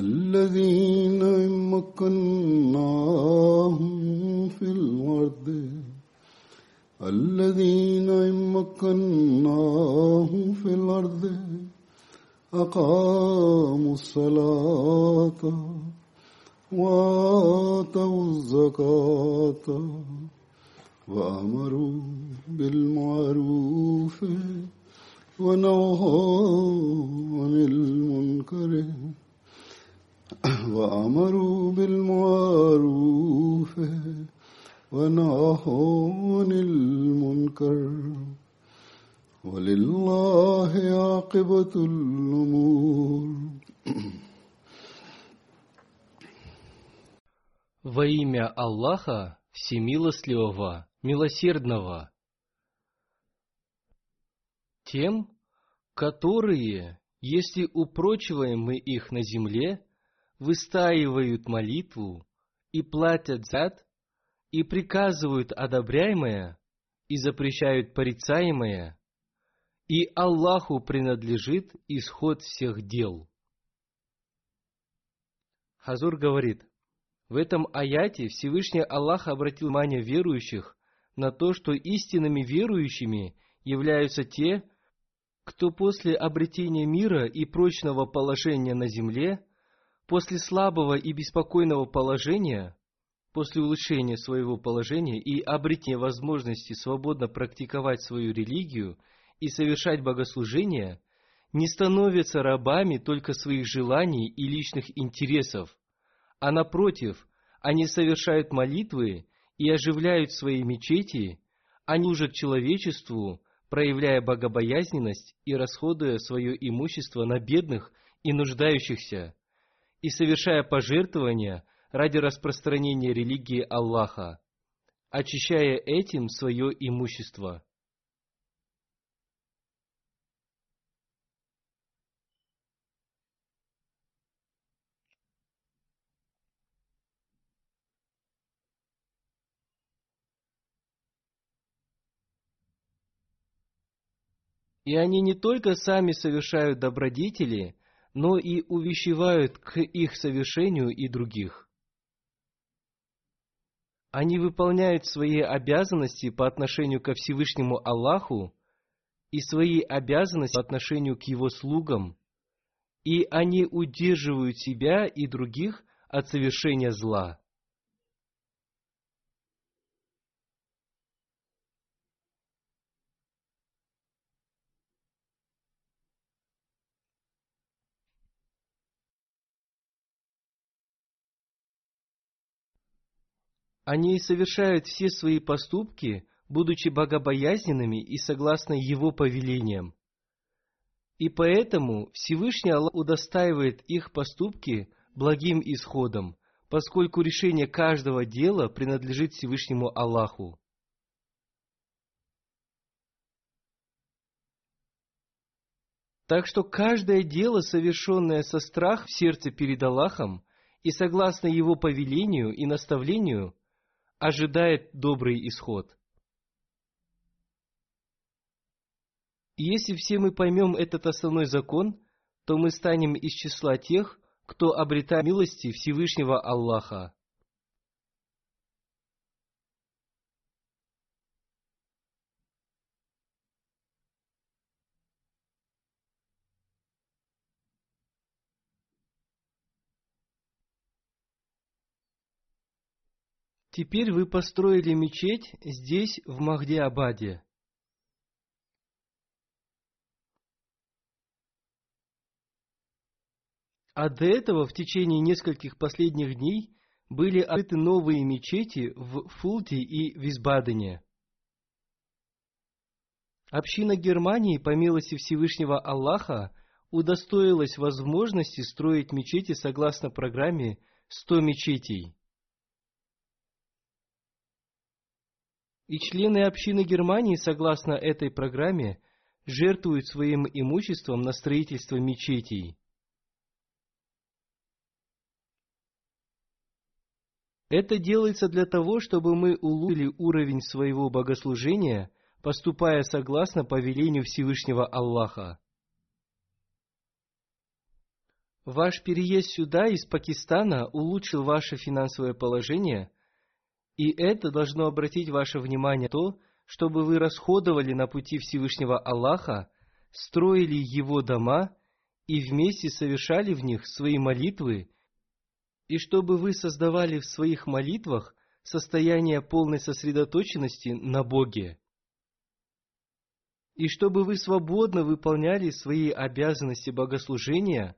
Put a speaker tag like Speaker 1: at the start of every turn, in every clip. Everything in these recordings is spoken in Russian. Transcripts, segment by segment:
Speaker 1: الذين مكناهم في الأرض الذين مكناهم في الأرض أقاموا الصلاة وآتوا الزكاة وأمروا بالمعروف ونهوا عن المنكر. وأمروا بالمعروف ونهوا عن المنكر ولله عاقبة الأمور
Speaker 2: Во имя Аллаха, Всемилостливого, Милосердного. Тем, которые, если упрочиваем мы их на земле, выстаивают молитву и платят зад, и приказывают одобряемое, и запрещают порицаемое, и Аллаху принадлежит исход всех дел. Хазур говорит, в этом аяте Всевышний Аллах обратил внимание верующих на то, что истинными верующими являются те, кто после обретения мира и прочного положения на земле, после слабого и беспокойного положения, после улучшения своего положения и обретения возможности свободно практиковать свою религию и совершать богослужения, не становятся рабами только своих желаний и личных интересов, а напротив, они совершают молитвы и оживляют свои мечети, они служат человечеству, проявляя богобоязненность и расходуя свое имущество на бедных и нуждающихся, и совершая пожертвования ради распространения религии Аллаха, очищая этим свое имущество. И они не только сами совершают добродетели, но и увещевают к их совершению и других. Они выполняют свои обязанности по отношению ко Всевышнему Аллаху и свои обязанности по отношению к Его слугам, и они удерживают себя и других от совершения зла. Они совершают все свои поступки, будучи богобоязненными и согласно Его повелениям. И поэтому Всевышний Аллах удостаивает их поступки благим исходом, поскольку решение каждого дела принадлежит Всевышнему Аллаху. Так что каждое дело, совершенное со страх в сердце перед Аллахом, и согласно его повелению и наставлению ожидает добрый исход. И если все мы поймем этот основной закон, то мы станем из числа тех, кто обретает милости Всевышнего Аллаха. Теперь вы построили мечеть здесь, в Махди-Абаде. А до этого в течение нескольких последних дней были открыты новые мечети в Фулте и Висбадене. Община Германии, по милости Всевышнего Аллаха, удостоилась возможности строить мечети согласно программе «100 мечетей». И члены общины Германии, согласно этой программе, жертвуют своим имуществом на строительство мечетей. Это делается для того, чтобы мы улучшили уровень своего богослужения, поступая согласно повелению Всевышнего Аллаха. Ваш переезд сюда из Пакистана улучшил ваше финансовое положение – и это должно обратить ваше внимание то, чтобы вы расходовали на пути Всевышнего Аллаха, строили Его дома и вместе совершали в них свои молитвы, и чтобы вы создавали в своих молитвах состояние полной сосредоточенности на Боге, и чтобы вы свободно выполняли свои обязанности богослужения,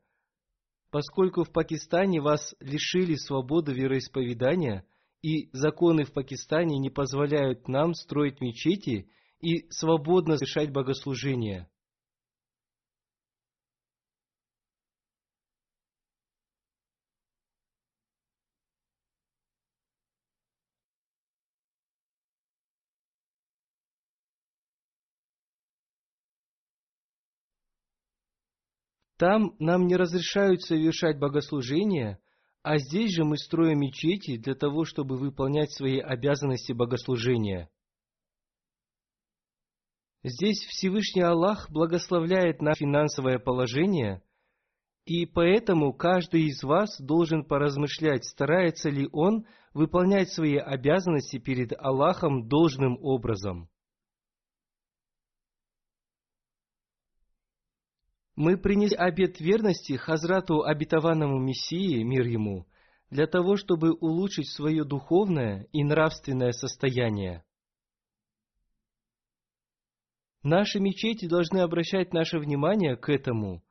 Speaker 2: поскольку в Пакистане вас лишили свободы вероисповедания – и законы в Пакистане не позволяют нам строить мечети и свободно совершать богослужения. Там нам не разрешают совершать богослужения – а здесь же мы строим мечети для того, чтобы выполнять свои обязанности богослужения. Здесь Всевышний Аллах благословляет на финансовое положение, и поэтому каждый из вас должен поразмышлять, старается ли он выполнять свои обязанности перед Аллахом должным образом. Мы принесли обет верности Хазрату обетованному Мессии, мир ему, для того, чтобы улучшить свое духовное и нравственное состояние. Наши мечети должны обращать наше внимание к этому,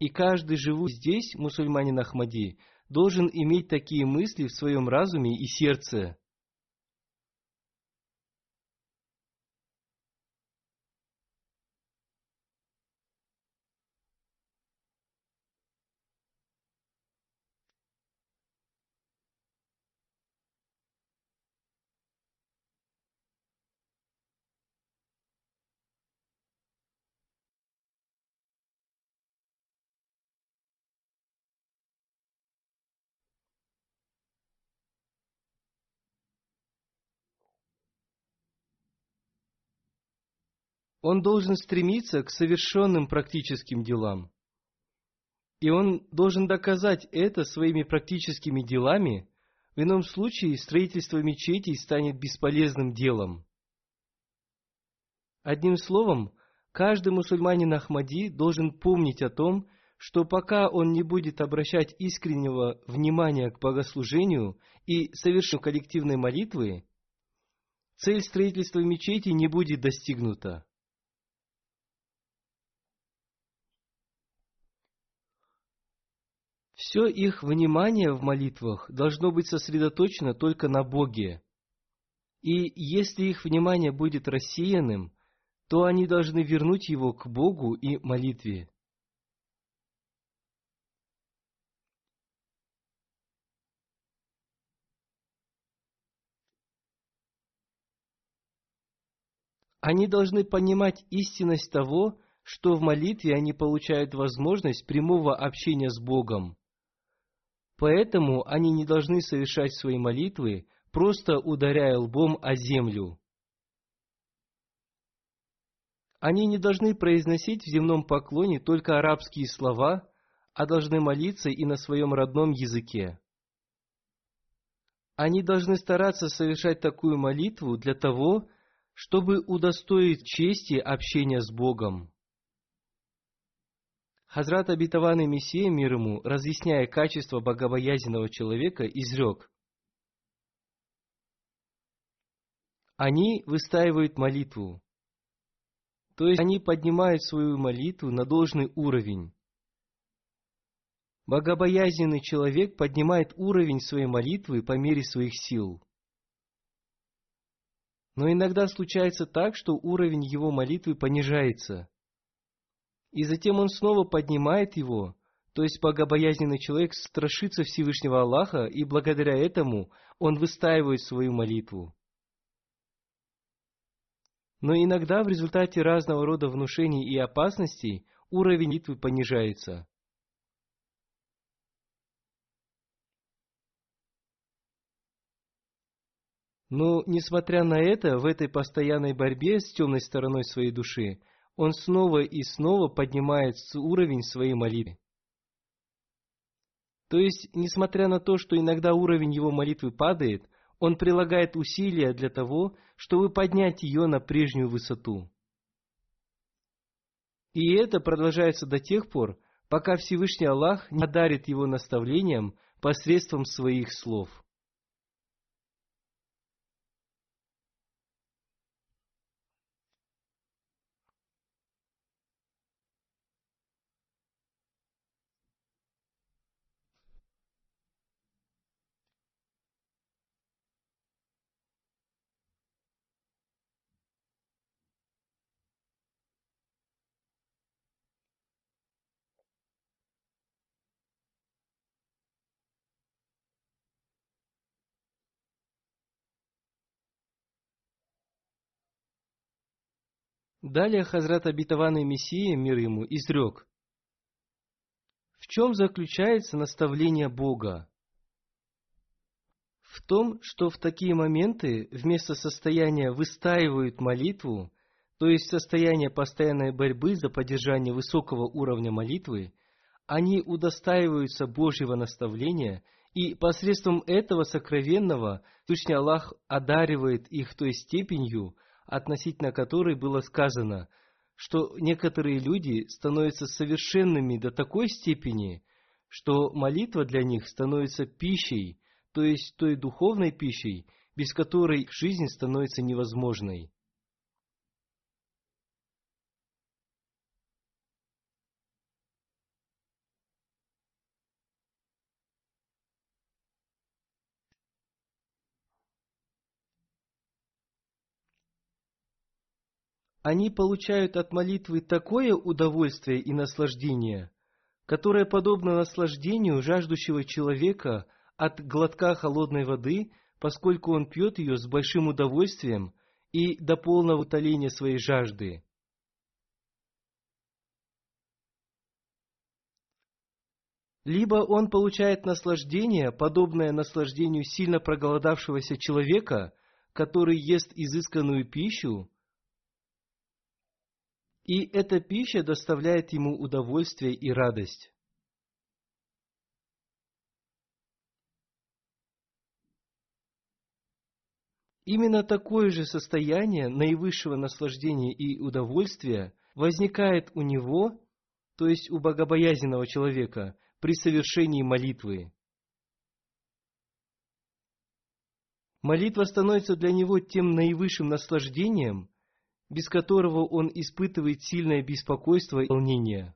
Speaker 2: и каждый живущий здесь, мусульманин Ахмади, должен иметь такие мысли в своем разуме и сердце. Он должен стремиться к совершенным практическим делам. И он должен доказать это своими практическими делами, в ином случае строительство мечетей станет бесполезным делом. Одним словом, каждый мусульманин Ахмади должен помнить о том, что пока он не будет обращать искреннего внимания к богослужению и совершению коллективной молитвы, цель строительства мечети не будет достигнута. Все их внимание в молитвах должно быть сосредоточено только на Боге. И если их внимание будет рассеянным, то они должны вернуть его к Богу и молитве. Они должны понимать истинность того, что в молитве они получают возможность прямого общения с Богом – Поэтому они не должны совершать свои молитвы, просто ударяя лбом о землю. Они не должны произносить в земном поклоне только арабские слова, а должны молиться и на своем родном языке. Они должны стараться совершать такую молитву для того, чтобы удостоить чести общения с Богом. Хазрат обетованный Мессия мир ему, разъясняя качество богобоязненного человека, изрек. Они выстаивают молитву, то есть они поднимают свою молитву на должный уровень. Богобоязненный человек поднимает уровень своей молитвы по мере своих сил. Но иногда случается так, что уровень его молитвы понижается. И затем он снова поднимает его, то есть богобоязненный человек страшится Всевышнего Аллаха, и благодаря этому он выстаивает свою молитву. Но иногда в результате разного рода внушений и опасностей уровень молитвы понижается. Но, несмотря на это, в этой постоянной борьбе с темной стороной своей души, он снова и снова поднимает уровень своей молитвы. То есть, несмотря на то, что иногда уровень его молитвы падает, он прилагает усилия для того, чтобы поднять ее на прежнюю высоту. И это продолжается до тех пор, пока Всевышний Аллах не одарит его наставлением посредством своих слов. Далее Хазрат обетованный Мессия, мир ему, изрек. В чем заключается наставление Бога? В том, что в такие моменты вместо состояния выстаивают молитву, то есть состояние постоянной борьбы за поддержание высокого уровня молитвы, они удостаиваются Божьего наставления, и посредством этого сокровенного Всевышний Аллах одаривает их той степенью, относительно которой было сказано, что некоторые люди становятся совершенными до такой степени, что молитва для них становится пищей, то есть той духовной пищей, без которой жизнь становится невозможной. Они получают от молитвы такое удовольствие и наслаждение, которое подобно наслаждению жаждущего человека от глотка холодной воды, поскольку он пьет ее с большим удовольствием и до полного утоления своей жажды. Либо он получает наслаждение, подобное наслаждению сильно проголодавшегося человека, который ест изысканную пищу, и эта пища доставляет ему удовольствие и радость. Именно такое же состояние наивысшего наслаждения и удовольствия возникает у него, то есть у богобоязненного человека, при совершении молитвы. Молитва становится для него тем наивысшим наслаждением, без которого он испытывает сильное беспокойство и волнение.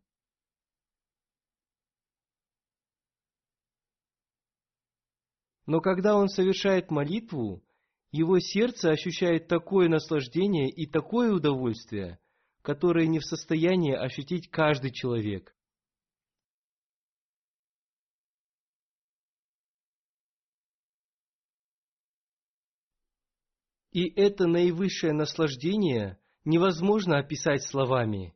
Speaker 2: Но когда он совершает молитву, его сердце ощущает такое наслаждение и такое удовольствие, которое не в состоянии ощутить каждый человек. И это наивысшее наслаждение невозможно описать словами.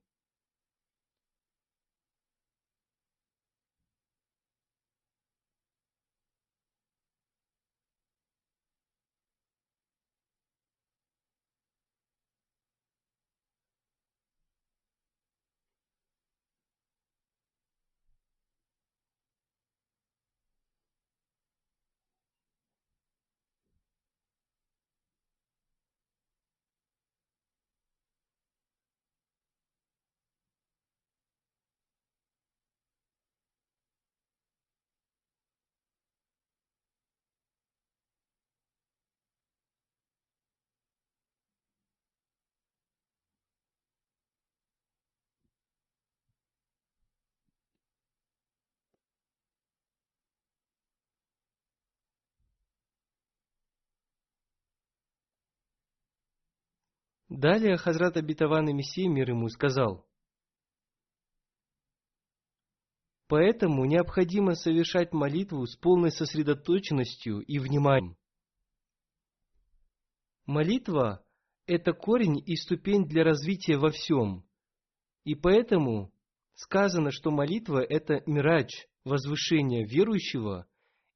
Speaker 2: Далее Хазрат Абитаван и Мессия мир ему сказал, Поэтому необходимо совершать молитву с полной сосредоточенностью и вниманием. Молитва – это корень и ступень для развития во всем. И поэтому сказано, что молитва – это мирадж, возвышение верующего,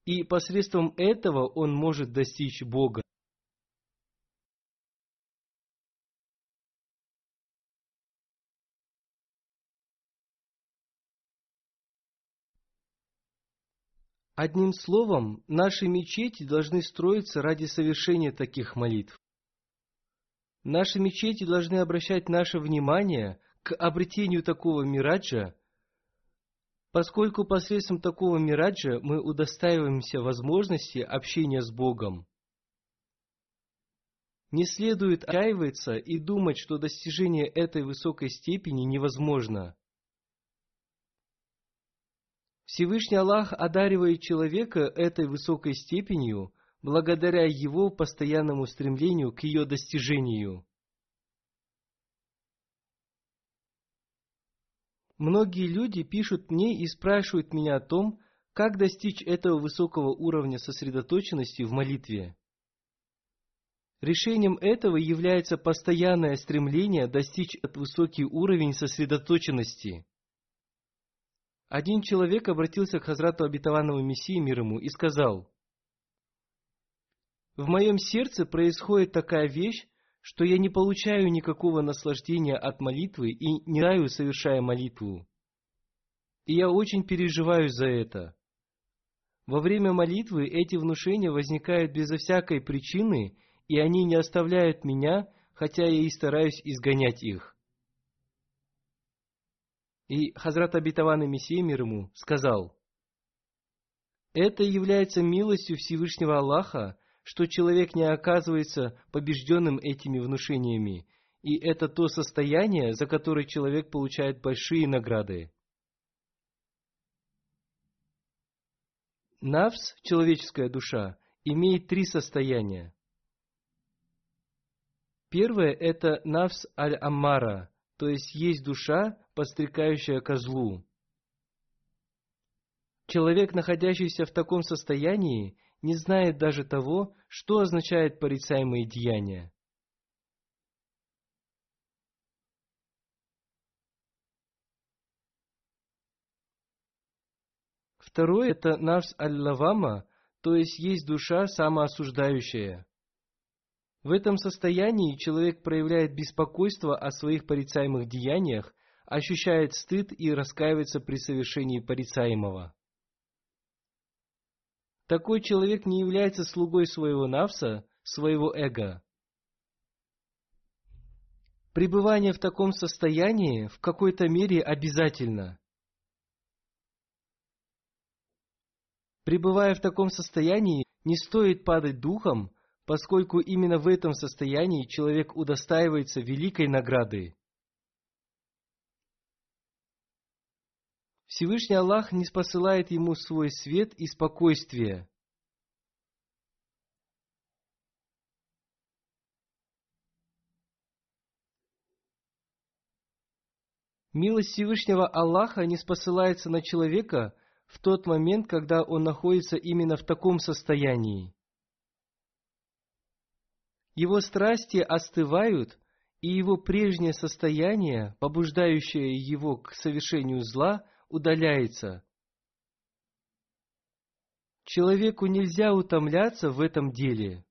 Speaker 2: и посредством этого он может достичь Бога. Одним словом, наши мечети должны строиться ради совершения таких молитв. Наши мечети должны обращать наше внимание к обретению такого мираджа, поскольку посредством такого мираджа мы удостаиваемся возможности общения с Богом. Не следует отчаиваться и думать, что достижение этой высокой степени невозможно – Всевышний Аллах одаривает человека этой высокой степенью благодаря его постоянному стремлению к ее достижению. Многие люди пишут мне и спрашивают меня о том, как достичь этого высокого уровня сосредоточенности в молитве. Решением этого является постоянное стремление достичь этот высокий уровень сосредоточенности – один человек обратился к Хазрату обетованного Мессии мир ему и сказал, «В моем сердце происходит такая вещь, что я не получаю никакого наслаждения от молитвы и не раю, совершая молитву. И я очень переживаю за это. Во время молитвы эти внушения возникают безо всякой причины, и они не оставляют меня, хотя я и стараюсь изгонять их. И Хазрат Абитаван и Мессия мир ему сказал, «Это является милостью Всевышнего Аллаха, что человек не оказывается побежденным этими внушениями, и это то состояние, за которое человек получает большие награды. Навс, человеческая душа, имеет три состояния. Первое – это навс аль-аммара, то есть есть душа, подстрекающая козлу. Человек, находящийся в таком состоянии, не знает даже того, что означает порицаемые деяния. Второе – это навс аль-лавама, то есть есть душа самоосуждающая. В этом состоянии человек проявляет беспокойство о своих порицаемых деяниях, ощущает стыд и раскаивается при совершении порицаемого. Такой человек не является слугой своего навса, своего эго. Пребывание в таком состоянии в какой-то мере обязательно. Пребывая в таком состоянии, не стоит падать духом, поскольку именно в этом состоянии человек удостаивается великой награды. Всевышний Аллах не спосылает ему свой свет и спокойствие. Милость Всевышнего Аллаха не спосылается на человека в тот момент, когда он находится именно в таком состоянии его страсти остывают, и его прежнее состояние, побуждающее его к совершению зла, удаляется. Человеку нельзя утомляться в этом деле.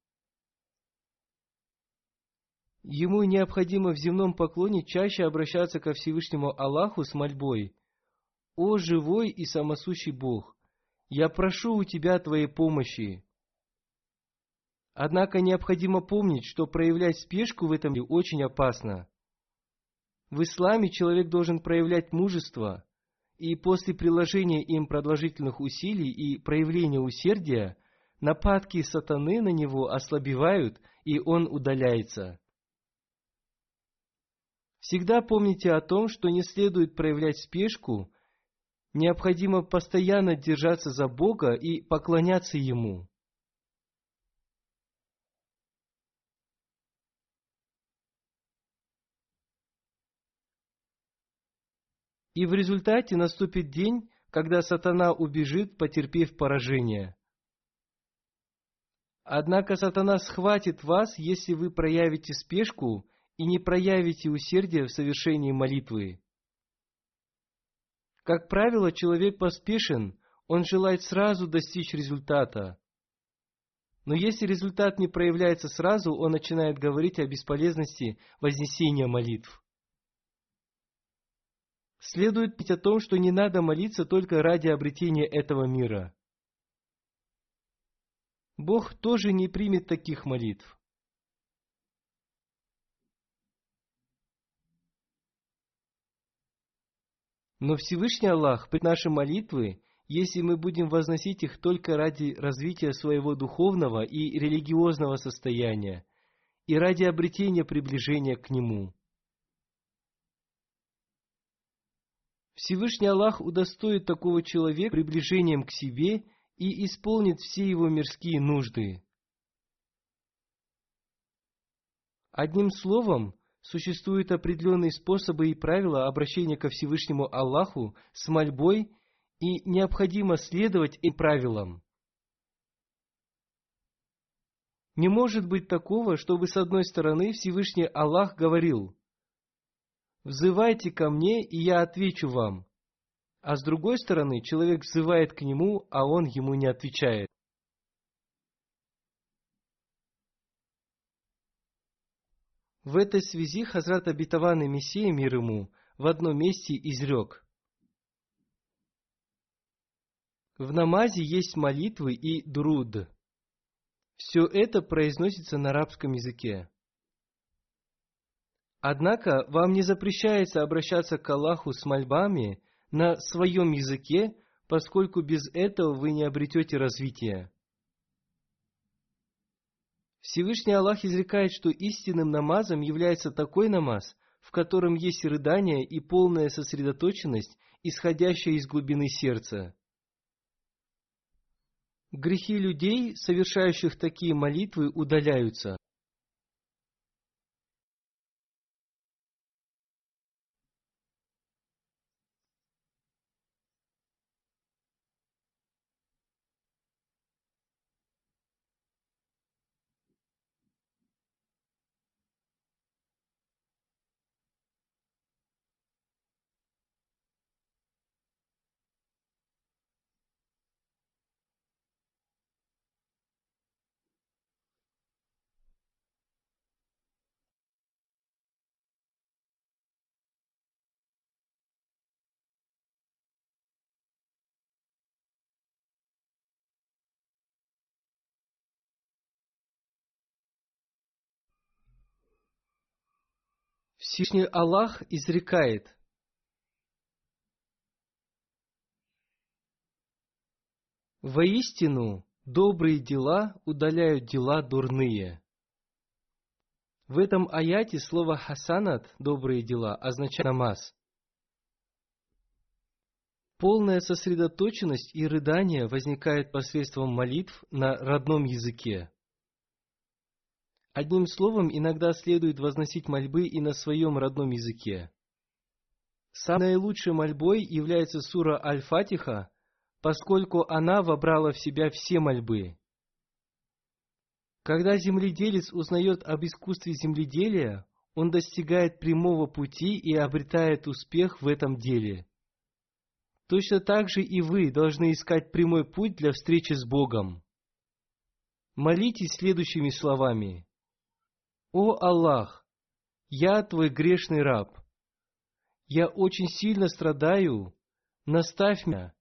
Speaker 2: Ему необходимо в земном поклоне чаще обращаться ко Всевышнему Аллаху с мольбой. «О живой и самосущий Бог! Я прошу у Тебя Твоей помощи!» Однако необходимо помнить, что проявлять спешку в этом очень опасно. В исламе человек должен проявлять мужество, и после приложения им продолжительных усилий и проявления усердия, нападки сатаны на него ослабевают, и он удаляется. Всегда помните о том, что не следует проявлять спешку, необходимо постоянно держаться за Бога и поклоняться Ему. И в результате наступит день, когда сатана убежит, потерпев поражение. Однако сатана схватит вас, если вы проявите спешку и не проявите усердие в совершении молитвы. Как правило, человек поспешен, он желает сразу достичь результата. Но если результат не проявляется сразу, он начинает говорить о бесполезности вознесения молитв. Следует пить о том, что не надо молиться только ради обретения этого мира. Бог тоже не примет таких молитв. Но Всевышний Аллах при наши молитвы, если мы будем возносить их только ради развития своего духовного и религиозного состояния и ради обретения приближения к Нему. Всевышний Аллах удостоит такого человека приближением к себе и исполнит все его мирские нужды. Одним словом, существуют определенные способы и правила обращения ко Всевышнему Аллаху с мольбой, и необходимо следовать этим правилам. Не может быть такого, чтобы с одной стороны Всевышний Аллах говорил «Взывайте ко мне, и я отвечу вам», а с другой стороны человек взывает к нему, а он ему не отвечает. В этой связи Хазрат обетованный Мессия мир ему в одном месте изрек. В намазе есть молитвы и друд. Все это произносится на арабском языке. Однако вам не запрещается обращаться к Аллаху с мольбами на своем языке, поскольку без этого вы не обретете развития. Всевышний Аллах изрекает, что истинным намазом является такой намаз, в котором есть рыдание и полная сосредоточенность, исходящая из глубины сердца. Грехи людей, совершающих такие молитвы, удаляются. Всевышний Аллах изрекает, Воистину, добрые дела удаляют дела дурные. В этом аяте слово «хасанат» – «добрые дела» означает намаз. Полная сосредоточенность и рыдание возникает посредством молитв на родном языке. Одним словом, иногда следует возносить мольбы и на своем родном языке. Самой наилучшей мольбой является сура Аль-Фатиха, поскольку она вобрала в себя все мольбы. Когда земледелец узнает об искусстве земледелия, он достигает прямого пути и обретает успех в этом деле. Точно так же и вы должны искать прямой путь для встречи с Богом. Молитесь следующими словами. «О Аллах, я твой грешный раб. Я очень сильно страдаю. Наставь меня».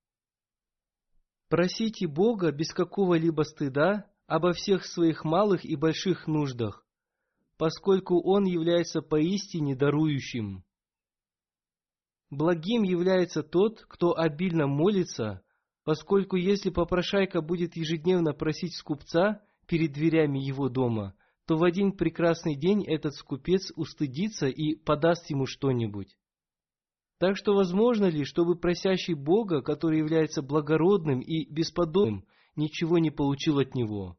Speaker 2: Просите Бога без какого-либо стыда обо всех своих малых и больших нуждах, поскольку Он является поистине дарующим. Благим является тот, кто обильно молится, поскольку если попрошайка будет ежедневно просить скупца перед дверями его дома, то в один прекрасный день этот скупец устыдится и подаст ему что-нибудь. Так что возможно ли, чтобы просящий Бога, который является благородным и бесподобным, ничего не получил от него?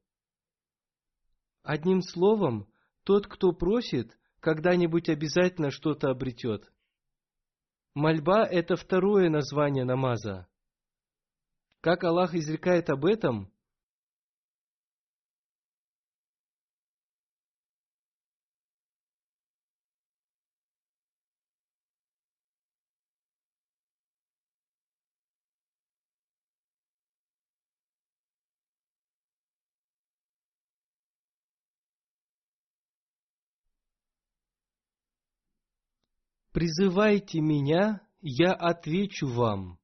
Speaker 2: Одним словом, тот, кто просит, когда-нибудь обязательно что-то обретет. Мольба – это второе название намаза. Как Аллах изрекает об этом, «Призывайте меня, я отвечу вам».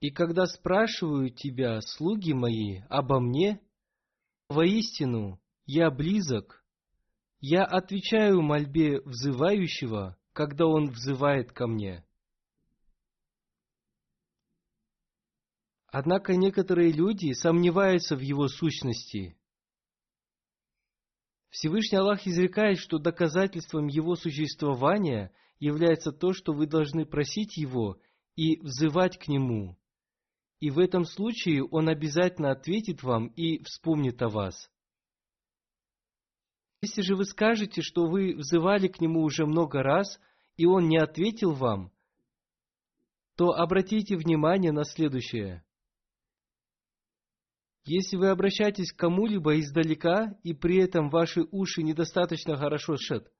Speaker 2: И когда спрашивают тебя, слуги мои, обо мне, воистину, я близок, я отвечаю мольбе взывающего, когда он взывает ко мне. Однако некоторые люди сомневаются в его сущности – Всевышний Аллах изрекает, что доказательством Его существования является то, что вы должны просить Его и взывать к Нему. И в этом случае Он обязательно ответит вам и вспомнит о вас. Если же вы скажете, что вы взывали к Нему уже много раз, и Он не ответил вам, то обратите внимание на следующее. Если вы обращаетесь к кому-либо издалека, и при этом ваши уши недостаточно хорошо шет,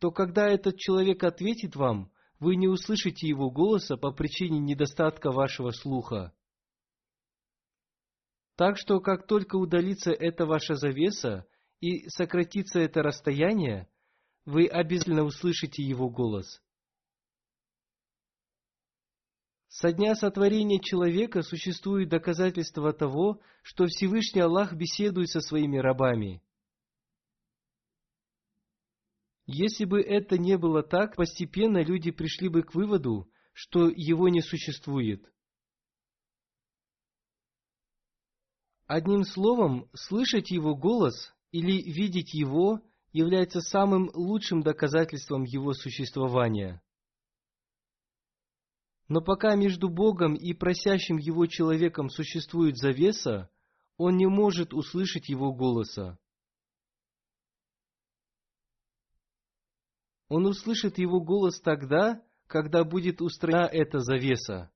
Speaker 2: то когда этот человек ответит вам, вы не услышите его голоса по причине недостатка вашего слуха. Так что, как только удалится эта ваша завеса и сократится это расстояние, вы обязательно услышите его голос. Со дня сотворения человека существует доказательство того, что Всевышний Аллах беседует со своими рабами. Если бы это не было так, постепенно люди пришли бы к выводу, что его не существует. Одним словом, слышать его голос или видеть его является самым лучшим доказательством его существования. Но пока между Богом и просящим Его человеком существует завеса, он не может услышать Его голоса. Он услышит Его голос тогда, когда будет устранена эта завеса.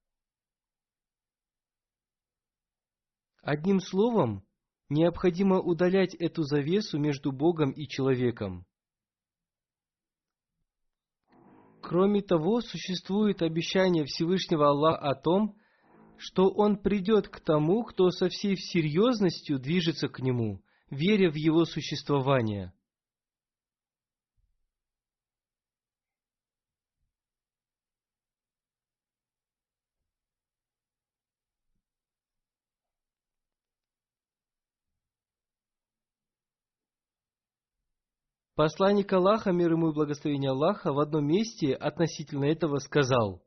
Speaker 2: Одним словом, необходимо удалять эту завесу между Богом и человеком. Кроме того, существует обещание Всевышнего Аллаха о том, что Он придет к тому, кто со всей серьезностью движется к Нему, веря в Его существование. Посланник Аллаха, мир ему и благословение Аллаха, в одном месте относительно этого сказал,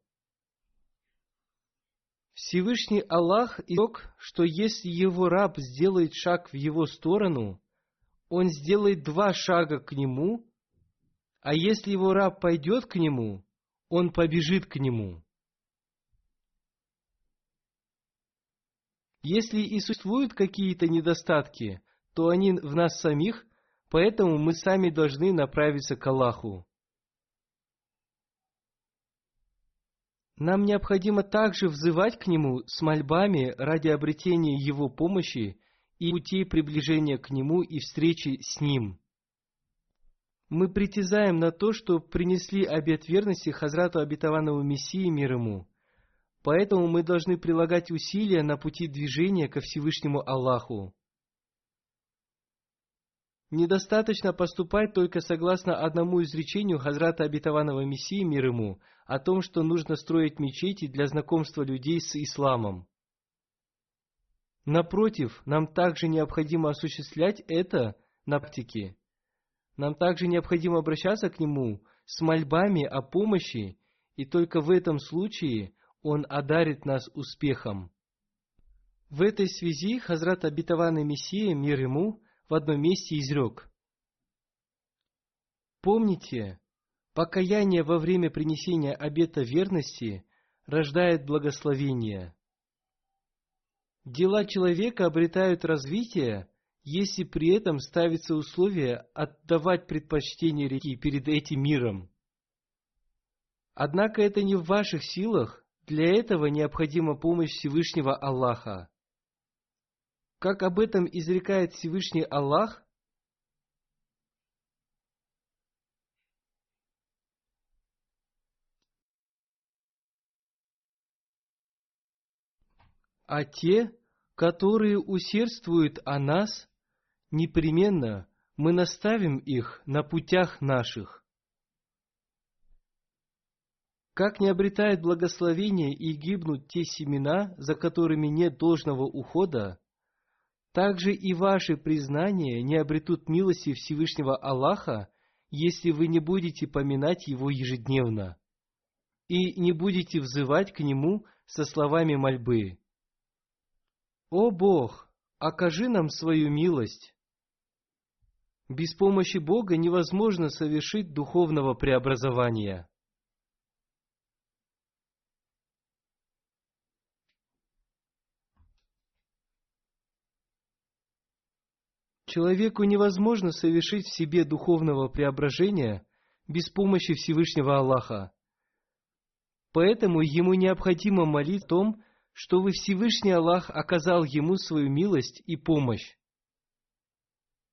Speaker 2: Всевышний Аллах изрек, что если его раб сделает шаг в его сторону, он сделает два шага к нему, а если его раб пойдет к нему, он побежит к нему. Если и существуют какие-то недостатки, то они в нас самих – Поэтому мы сами должны направиться к Аллаху. Нам необходимо также взывать к Нему с мольбами ради обретения Его помощи и путей приближения к Нему и встречи с Ним. Мы притязаем на то, что принесли обет верности Хазрату обетованного Мессии мир ему. Поэтому мы должны прилагать усилия на пути движения ко Всевышнему Аллаху. Недостаточно поступать только согласно одному изречению Хазрата Обетованного Мессии мир ему о том, что нужно строить мечети для знакомства людей с исламом. Напротив, нам также необходимо осуществлять это на практике. Нам также необходимо обращаться к Нему с мольбами о помощи, и только в этом случае Он одарит нас успехом. В этой связи Хазрат Обетованный Мессия, мир ему, в одном месте изрек. Помните, покаяние во время принесения обета верности рождает благословение. Дела человека обретают развитие, если при этом ставится условие отдавать предпочтение реки перед этим миром. Однако это не в ваших силах, для этого необходима помощь Всевышнего Аллаха. Как об этом изрекает Всевышний Аллах, а те, которые усердствуют о нас, непременно мы наставим их на путях наших. Как не обретают благословения и гибнут те семена, за которыми нет должного ухода, так же и ваши признания не обретут милости Всевышнего Аллаха, если вы не будете поминать Его ежедневно и не будете взывать к Нему со словами мольбы. «О Бог, окажи нам свою милость!» Без помощи Бога невозможно совершить духовного преобразования. Человеку невозможно совершить в себе духовного преображения без помощи Всевышнего Аллаха. Поэтому ему необходимо молить о том, чтобы Всевышний Аллах оказал ему свою милость и помощь.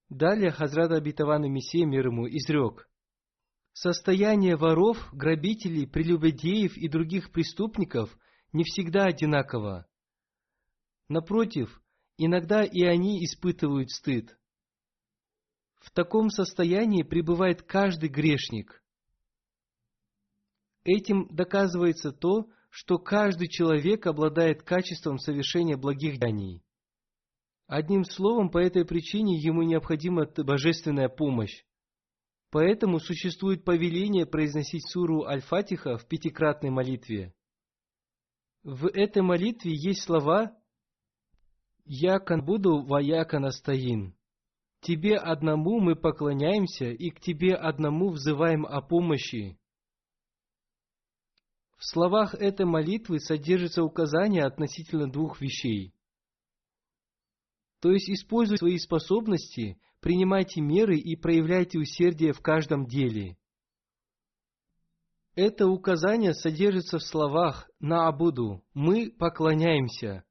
Speaker 2: Далее Хазрат Абитаван и Мессия мир ему изрек. Состояние воров, грабителей, прелюбодеев и других преступников не всегда одинаково. Напротив, иногда и они испытывают стыд. В таком состоянии пребывает каждый грешник. Этим доказывается то, что каждый человек обладает качеством совершения благих деяний. Одним словом, по этой причине ему необходима божественная помощь. Поэтому существует повеление произносить суру Аль-Фатиха в пятикратной молитве. В этой молитве есть слова «Я буду ваяка настоин». Тебе одному мы поклоняемся и к Тебе одному взываем о помощи. В словах этой молитвы содержится указание относительно двух вещей. То есть используйте свои способности, принимайте меры и проявляйте усердие в каждом деле. Это указание содержится в словах «на Абуду» – «мы поклоняемся».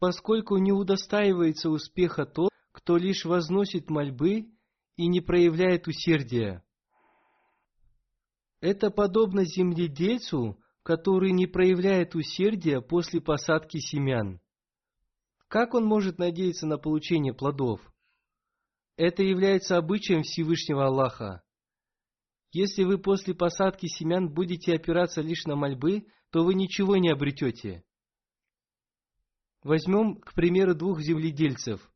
Speaker 2: Поскольку не удостаивается успеха тот, кто лишь возносит мольбы и не проявляет усердия. Это подобно земледельцу, который не проявляет усердия после посадки семян. Как он может надеяться на получение плодов? Это является обычаем Всевышнего Аллаха. Если вы после посадки семян будете опираться лишь на мольбы, то вы ничего не обретете. Возьмем, к примеру, двух земледельцев.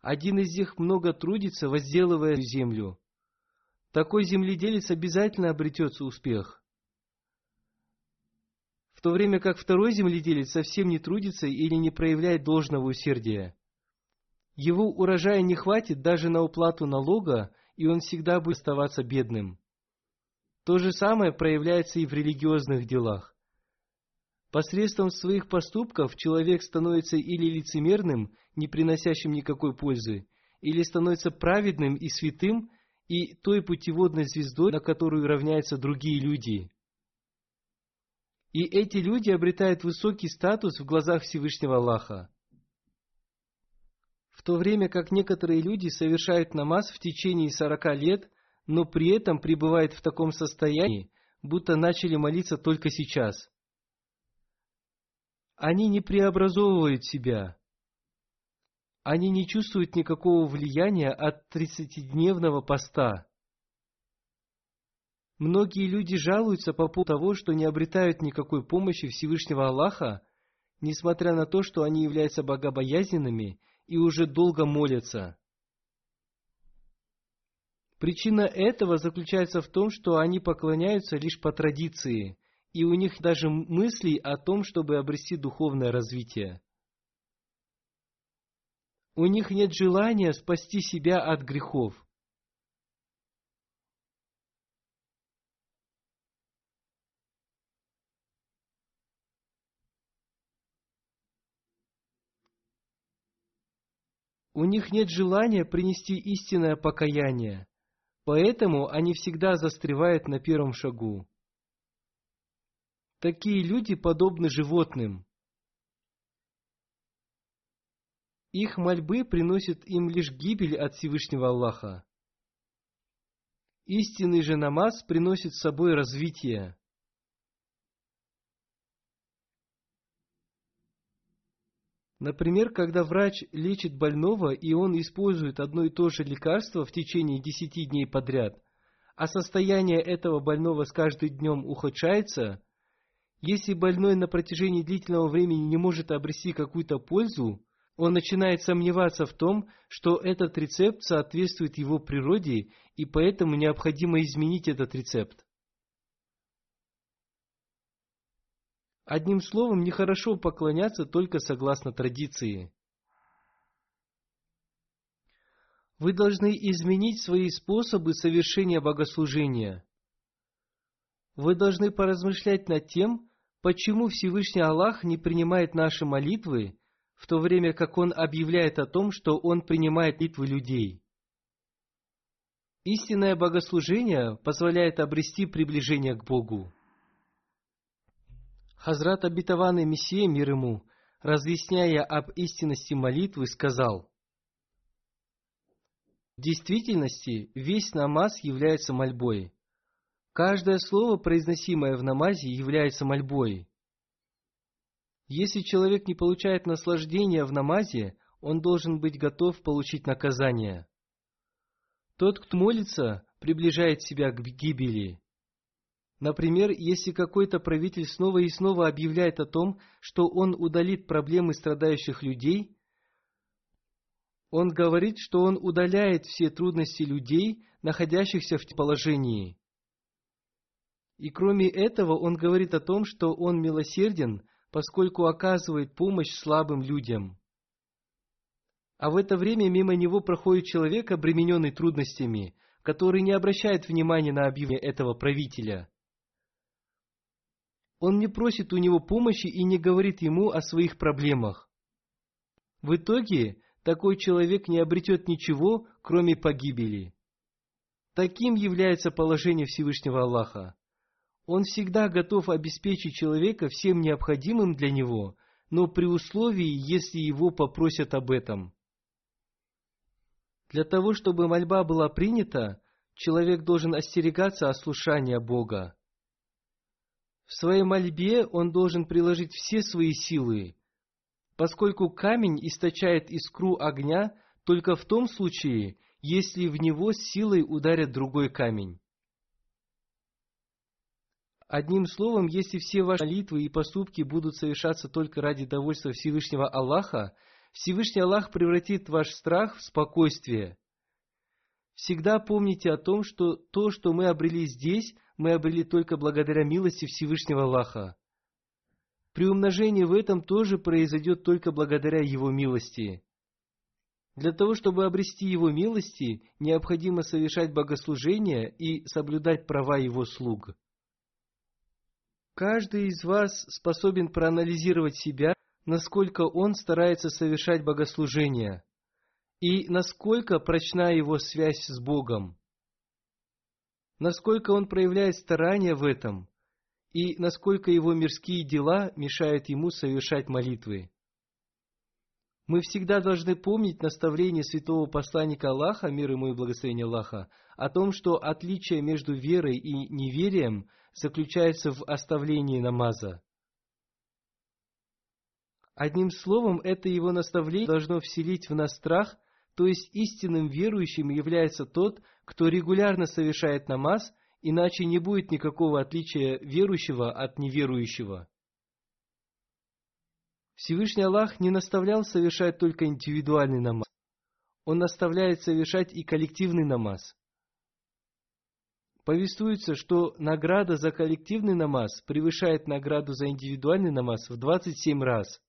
Speaker 2: Один из них много трудится, возделывая землю такой земледелец обязательно обретется успех. В то время как второй земледелец совсем не трудится или не проявляет должного усердия. Его урожая не хватит даже на уплату налога, и он всегда будет оставаться бедным. То же самое проявляется и в религиозных делах. Посредством своих поступков человек становится или лицемерным, не приносящим никакой пользы, или становится праведным и святым, и той путеводной звездой, на которую равняются другие люди. И эти люди обретают высокий статус в глазах Всевышнего Аллаха. В то время как некоторые люди совершают намаз в течение сорока лет, но при этом пребывают в таком состоянии, будто начали молиться только сейчас. Они не преобразовывают себя, они не чувствуют никакого влияния от тридцатидневного поста. Многие люди жалуются по поводу того, что не обретают никакой помощи Всевышнего Аллаха, несмотря на то, что они являются богобоязненными и уже долго молятся. Причина этого заключается в том, что они поклоняются лишь по традиции, и у них даже мыслей о том, чтобы обрести духовное развитие. У них нет желания спасти себя от грехов. У них нет желания принести истинное покаяние. Поэтому они всегда застревают на первом шагу. Такие люди подобны животным. Их мольбы приносят им лишь гибель от Всевышнего Аллаха. Истинный же намаз приносит с собой развитие. Например, когда врач лечит больного, и он использует одно и то же лекарство в течение десяти дней подряд, а состояние этого больного с каждым днем ухудшается, если больной на протяжении длительного времени не может обрести какую-то пользу, он начинает сомневаться в том, что этот рецепт соответствует его природе, и поэтому необходимо изменить этот рецепт. Одним словом, нехорошо поклоняться только согласно традиции. Вы должны изменить свои способы совершения богослужения. Вы должны поразмышлять над тем, почему Всевышний Аллах не принимает наши молитвы, в то время как Он объявляет о том, что Он принимает молитвы людей. Истинное богослужение позволяет обрести приближение к Богу. Хазрат обетованный Мессия мир ему, разъясняя об истинности молитвы, сказал, В действительности весь намаз является мольбой. Каждое слово, произносимое в намазе, является мольбой. Если человек не получает наслаждения в намазе, он должен быть готов получить наказание. Тот, кто молится, приближает себя к гибели. Например, если какой-то правитель снова и снова объявляет о том, что он удалит проблемы страдающих людей, он говорит, что он удаляет все трудности людей, находящихся в положении. И кроме этого, он говорит о том, что он милосерден, поскольку оказывает помощь слабым людям. А в это время мимо него проходит человек, обремененный трудностями, который не обращает внимания на объявление этого правителя – он не просит у него помощи и не говорит ему о своих проблемах. В итоге такой человек не обретет ничего, кроме погибели. Таким является положение Всевышнего Аллаха. Он всегда готов обеспечить человека всем необходимым для него, но при условии, если его попросят об этом. Для того, чтобы мольба была принята, человек должен остерегаться ослушания Бога. В своей мольбе он должен приложить все свои силы, поскольку камень источает искру огня только в том случае, если в него силой ударят другой камень. Одним словом, если все ваши молитвы и поступки будут совершаться только ради довольства Всевышнего Аллаха, Всевышний Аллах превратит ваш страх в спокойствие. Всегда помните о том, что то, что мы обрели здесь, мы обрели только благодаря милости Всевышнего Аллаха. Приумножение в этом тоже произойдет только благодаря Его милости. Для того, чтобы обрести Его милости, необходимо совершать богослужение и соблюдать права Его слуг. Каждый из вас способен проанализировать себя, насколько он старается совершать богослужение, и насколько прочна его связь с Богом насколько он проявляет старание в этом, и насколько его мирские дела мешают ему совершать молитвы. Мы всегда должны помнить наставление святого посланника Аллаха, мир ему и благословение Аллаха, о том, что отличие между верой и неверием заключается в оставлении намаза. Одним словом, это его наставление должно вселить в нас страх, то есть истинным верующим является тот, кто регулярно совершает намаз, иначе не будет никакого отличия верующего от неверующего. Всевышний Аллах не наставлял совершать только индивидуальный намаз. Он наставляет совершать и коллективный намаз. Повествуется, что награда за коллективный намаз превышает награду за индивидуальный намаз в 27 раз.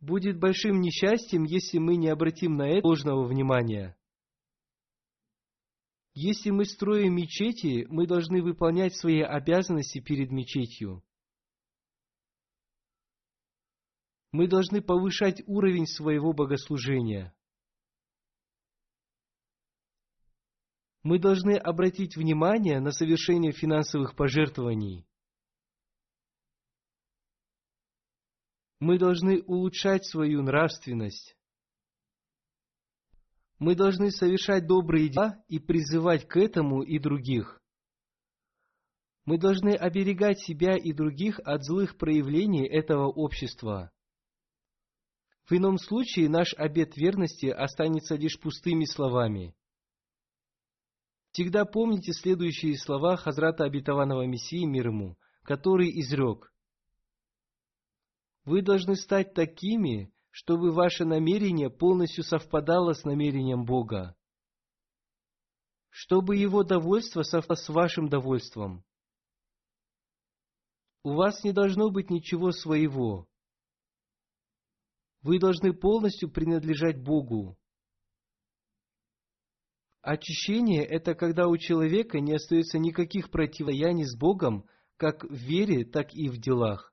Speaker 2: Будет большим несчастьем, если мы не обратим на это должного внимания. Если мы строим мечети, мы должны выполнять свои обязанности перед мечетью. Мы должны повышать уровень своего богослужения. Мы должны обратить внимание на совершение финансовых пожертвований. Мы должны улучшать свою нравственность. Мы должны совершать добрые дела и призывать к этому и других. Мы должны оберегать себя и других от злых проявлений этого общества. В ином случае наш обет верности останется лишь пустыми словами. Всегда помните следующие слова Хазрата Обетованного Мессии мир ему, который изрек. Вы должны стать такими, чтобы ваше намерение полностью совпадало с намерением Бога. Чтобы Его довольство совпало с вашим довольством. У вас не должно быть ничего своего. Вы должны полностью принадлежать Богу. Очищение – это когда у человека не остается никаких противостояний с Богом, как в вере, так и в делах.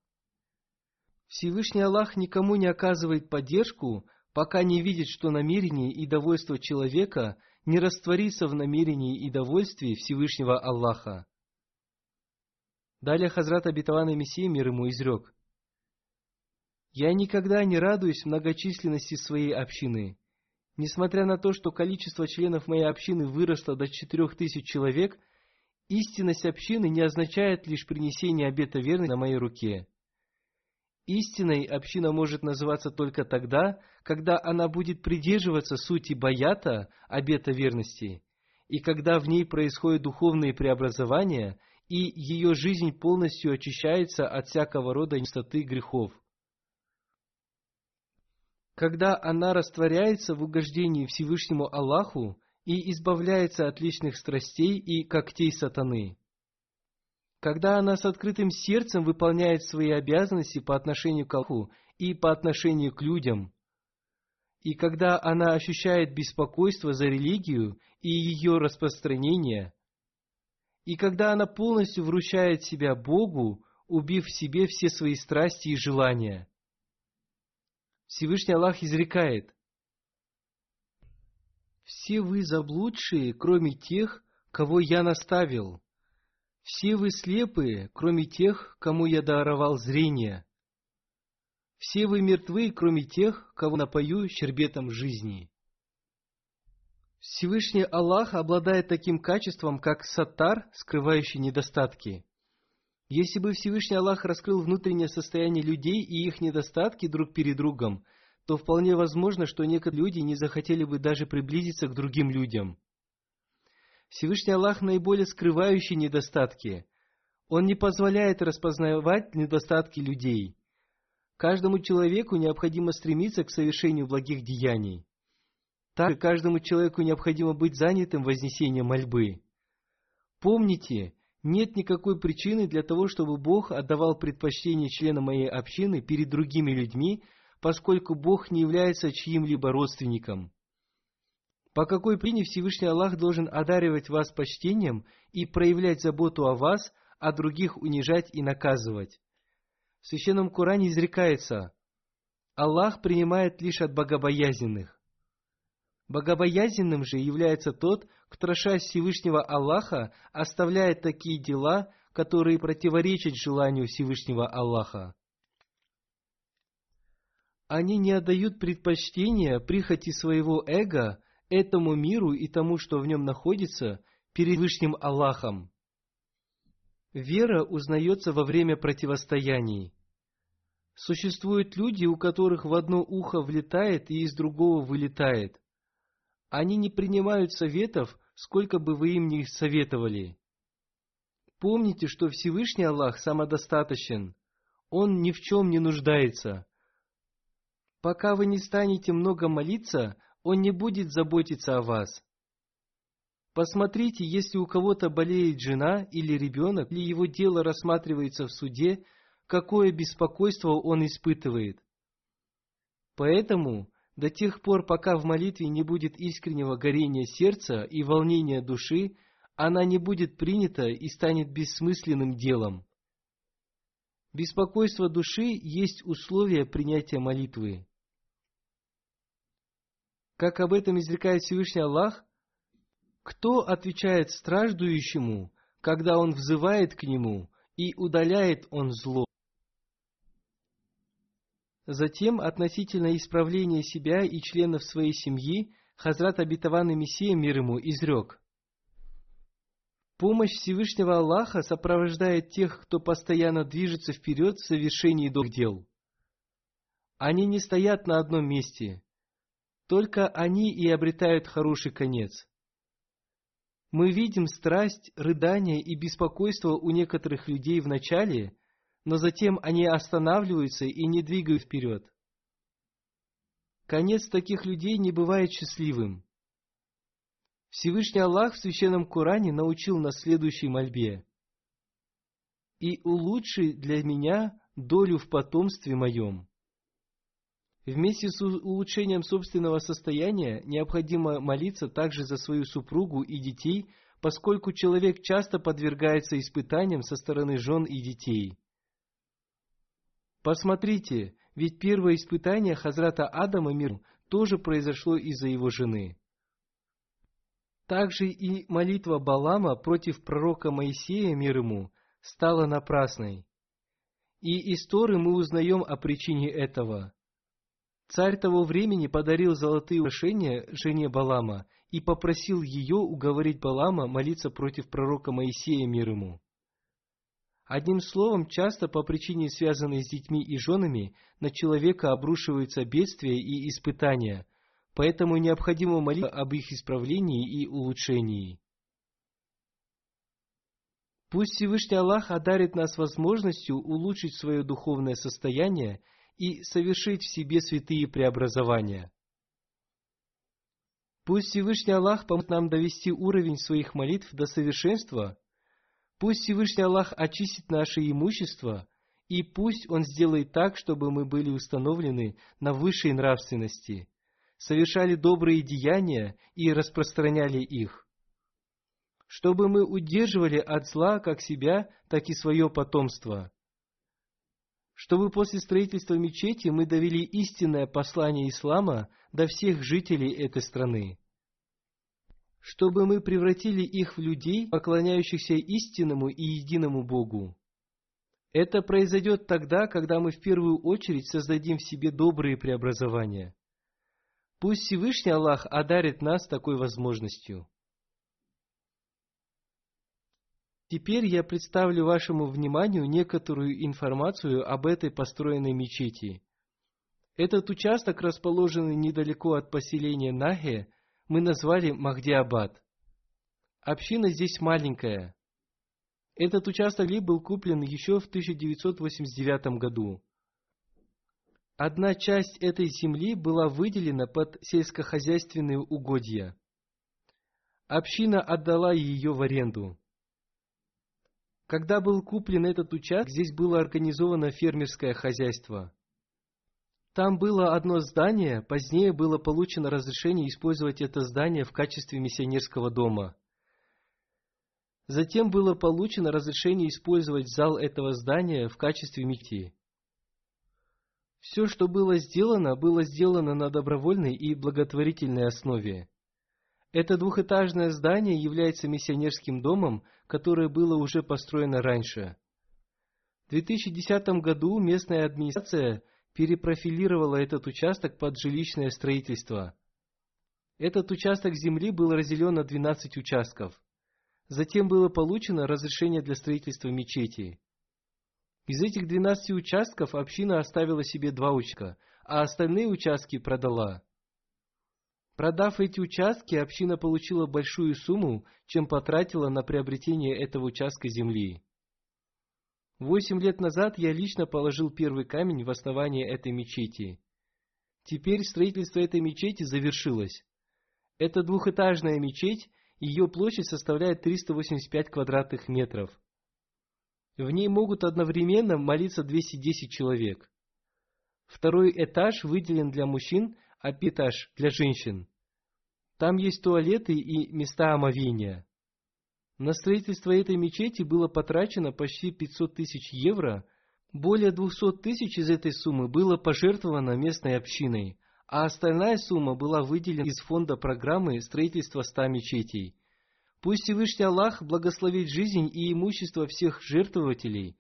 Speaker 2: Всевышний Аллах никому не оказывает поддержку, пока не видит, что намерение и довольство человека не растворится в намерении и довольстве Всевышнего Аллаха. Далее Хазрат Абитаван Мессия мир ему изрек. «Я никогда не радуюсь многочисленности своей общины. Несмотря на то, что количество членов моей общины выросло до четырех тысяч человек, истинность общины не означает лишь принесение обета верности на моей руке. Истинной община может называться только тогда, когда она будет придерживаться сути баята, обета верности, и когда в ней происходят духовные преобразования – и ее жизнь полностью очищается от всякого рода нестоты грехов. Когда она растворяется в угождении Всевышнему Аллаху и избавляется от личных страстей и когтей сатаны. Когда она с открытым сердцем выполняет свои обязанности по отношению к Аллаху и по отношению к людям. И когда она ощущает беспокойство за религию и ее распространение – и когда она полностью вручает себя Богу, убив в себе все свои страсти и желания. Всевышний Аллах изрекает, «Все вы заблудшие, кроме тех, кого я наставил. Все вы слепые, кроме тех, кому я даровал зрение. Все вы мертвы, кроме тех, кого напою щербетом жизни». Всевышний Аллах обладает таким качеством, как сатар, скрывающий недостатки. Если бы Всевышний Аллах раскрыл внутреннее состояние людей и их недостатки друг перед другом, то вполне возможно, что некоторые люди не захотели бы даже приблизиться к другим людям. Всевышний Аллах наиболее скрывающий недостатки. Он не позволяет распознавать недостатки людей. Каждому человеку необходимо стремиться к совершению благих деяний. Также каждому человеку необходимо быть занятым вознесением мольбы. Помните, нет никакой причины для того, чтобы Бог отдавал предпочтение членам моей общины перед другими людьми, поскольку Бог не является чьим-либо родственником. По какой причине Всевышний Аллах должен одаривать вас почтением и проявлять заботу о вас, а других унижать и наказывать? В Священном Коране изрекается, Аллах принимает лишь от богобоязненных. Богобоязненным же является тот, кто, страшась Всевышнего Аллаха, оставляет такие дела, которые противоречат желанию Всевышнего Аллаха. Они не отдают предпочтения прихоти своего эго этому миру и тому, что в нем находится, перед Вышним Аллахом. Вера узнается во время противостояний. Существуют люди, у которых в одно ухо влетает и из другого вылетает – они не принимают советов, сколько бы вы им ни советовали. Помните, что Всевышний Аллах самодостаточен. Он ни в чем не нуждается. Пока вы не станете много молиться, Он не будет заботиться о вас. Посмотрите, если у кого-то болеет жена или ребенок, или его дело рассматривается в суде, какое беспокойство он испытывает. Поэтому до тех пор, пока в молитве не будет искреннего горения сердца и волнения души, она не будет принята и станет бессмысленным делом. Беспокойство души есть условие принятия молитвы. Как об этом изрекает Всевышний Аллах, Кто отвечает страждующему, когда он взывает к нему, и удаляет он зло? Затем, относительно исправления себя и членов своей семьи, Хазрат Обетованный Мессия мир ему изрек. Помощь Всевышнего Аллаха сопровождает тех, кто постоянно движется вперед в совершении добрых дел. Они не стоят на одном месте. Только они и обретают хороший конец. Мы видим страсть, рыдание и беспокойство у некоторых людей в начале, но затем они останавливаются и не двигают вперед. Конец таких людей не бывает счастливым. Всевышний Аллах в Священном Коране научил нас следующей мольбе. «И улучши для меня долю в потомстве моем». Вместе с улучшением собственного состояния необходимо молиться также за свою супругу и детей, поскольку человек часто подвергается испытаниям со стороны жен и детей. Посмотрите, ведь первое испытание Хазрата Адама мир тоже произошло из-за его жены. Также и молитва Балама против пророка Моисея, мир ему, стала напрасной. И из Торы мы узнаем о причине этого. Царь того времени подарил золотые украшения жене Балама и попросил ее уговорить Балама молиться против пророка Моисея, мир ему. Одним словом, часто по причине, связанной с детьми и женами, на человека обрушиваются бедствия и испытания, поэтому необходимо молиться об их исправлении и улучшении. Пусть Всевышний Аллах одарит нас возможностью улучшить свое духовное состояние и совершить в себе святые преобразования. Пусть Всевышний Аллах поможет нам довести уровень своих молитв до совершенства – Пусть Всевышний Аллах очистит наше имущество, и пусть Он сделает так, чтобы мы были установлены на высшей нравственности, совершали добрые деяния и распространяли их. Чтобы мы удерживали от зла как себя, так и свое потомство. Чтобы после строительства мечети мы довели истинное послание ислама до всех жителей этой страны чтобы мы превратили их в людей, поклоняющихся истинному и единому Богу. Это произойдет тогда, когда мы в первую очередь создадим в себе добрые преобразования. Пусть Всевышний Аллах одарит нас такой возможностью. Теперь я представлю вашему вниманию некоторую информацию об этой построенной мечети. Этот участок, расположенный недалеко от поселения Нахе, мы назвали Махдиабад. Община здесь маленькая. Этот участок ли был куплен еще в 1989 году. Одна часть этой земли была выделена под сельскохозяйственные угодья. Община отдала ее в аренду. Когда был куплен этот участок, здесь было организовано фермерское хозяйство. Там было одно здание, позднее было получено разрешение использовать это здание в качестве миссионерского дома. Затем было получено разрешение использовать зал этого здания в качестве мити. Все, что было сделано, было сделано на добровольной и благотворительной основе. Это двухэтажное здание является миссионерским домом, которое было уже построено раньше. В 2010 году местная администрация – перепрофилировала этот участок под жилищное строительство. Этот участок земли был разделен на 12 участков. Затем было получено разрешение для строительства мечети. Из этих 12 участков община оставила себе два участка, а остальные участки продала. Продав эти участки, община получила большую сумму, чем потратила на приобретение этого участка земли. Восемь лет назад я лично положил первый камень в основание этой мечети. Теперь строительство этой мечети завершилось. Это двухэтажная мечеть, ее площадь составляет 385 квадратных метров. В ней могут одновременно молиться 210 человек. Второй этаж выделен для мужчин, а этаж для женщин. Там есть туалеты и места омовения. На строительство этой мечети было потрачено почти 500 тысяч евро, более 200 тысяч из этой суммы было пожертвовано местной общиной, а остальная сумма была выделена из фонда программы строительства 100 мечетей. Пусть Всевышний Аллах благословит жизнь и имущество всех жертвователей.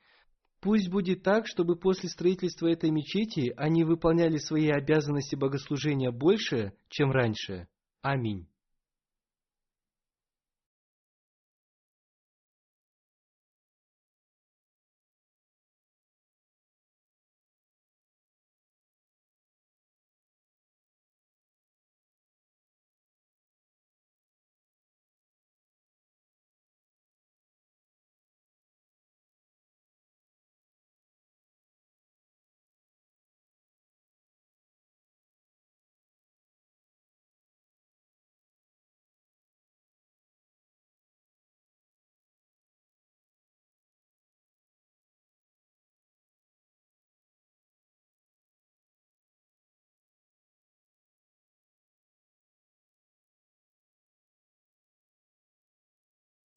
Speaker 2: Пусть будет так, чтобы после строительства этой мечети они выполняли свои обязанности богослужения больше, чем раньше. Аминь.